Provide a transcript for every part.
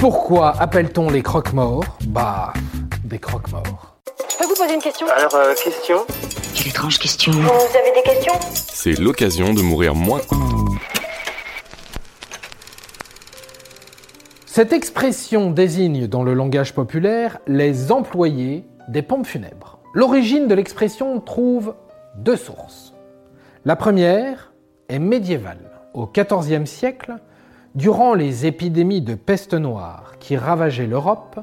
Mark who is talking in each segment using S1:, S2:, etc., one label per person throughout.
S1: Pourquoi appelle-t-on les croque-morts Bah, des croque-morts.
S2: Je peux vous poser une question
S3: Alors, euh, question
S4: Quelle étrange question.
S2: Vous avez des questions
S5: C'est l'occasion de mourir moins.
S1: Cette expression désigne dans le langage populaire les employés des pompes funèbres. L'origine de l'expression trouve deux sources. La première est médiévale. Au XIVe siècle, durant les épidémies de peste noire qui ravageaient l'Europe,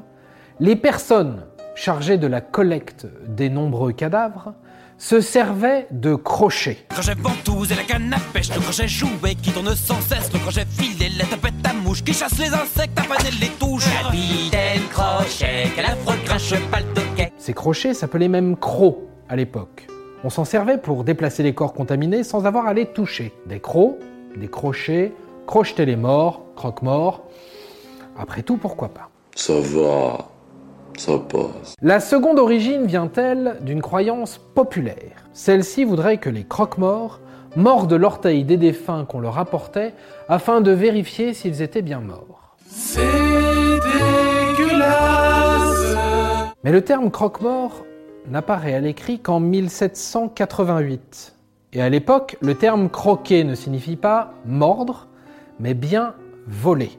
S1: les personnes chargées de la collecte des nombreux cadavres se servaient de crochets.
S6: crochet ventouse et la canne à pêche, le crochet jouet qui tourne sans cesse, le crochet filet, la tapette à mouche qui chasse les insectes, à panel les touches. Capitaine Crochet, quel affreux grinche cheval toquet.
S1: Ces crochets s'appelaient même crocs à l'époque. On s'en servait pour déplacer les corps contaminés sans avoir à les toucher. Des crocs, des crochets, crocheter les morts, croque-morts. Après tout, pourquoi pas?
S7: Ça va, ça passe.
S1: La seconde origine vient-elle d'une croyance populaire? Celle-ci voudrait que les croque-morts mordent l'orteil des défunts qu'on leur apportait afin de vérifier s'ils étaient bien morts. Mais le terme croque-mort n'apparaît à l'écrit qu'en 1788. Et à l'époque, le terme croquer ne signifie pas mordre, mais bien voler,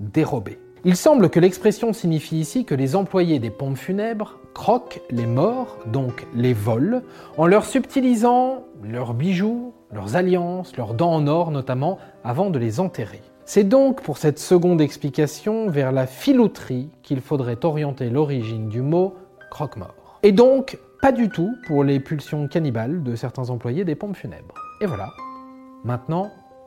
S1: dérober. Il semble que l'expression signifie ici que les employés des pompes funèbres croquent les morts, donc les volent, en leur subtilisant leurs bijoux, leurs alliances, leurs dents en or notamment, avant de les enterrer. C'est donc pour cette seconde explication vers la filouterie qu'il faudrait orienter l'origine du mot croque-mort. Et donc, pas du tout pour les pulsions cannibales de certains employés des pompes funèbres. Et voilà. Maintenant,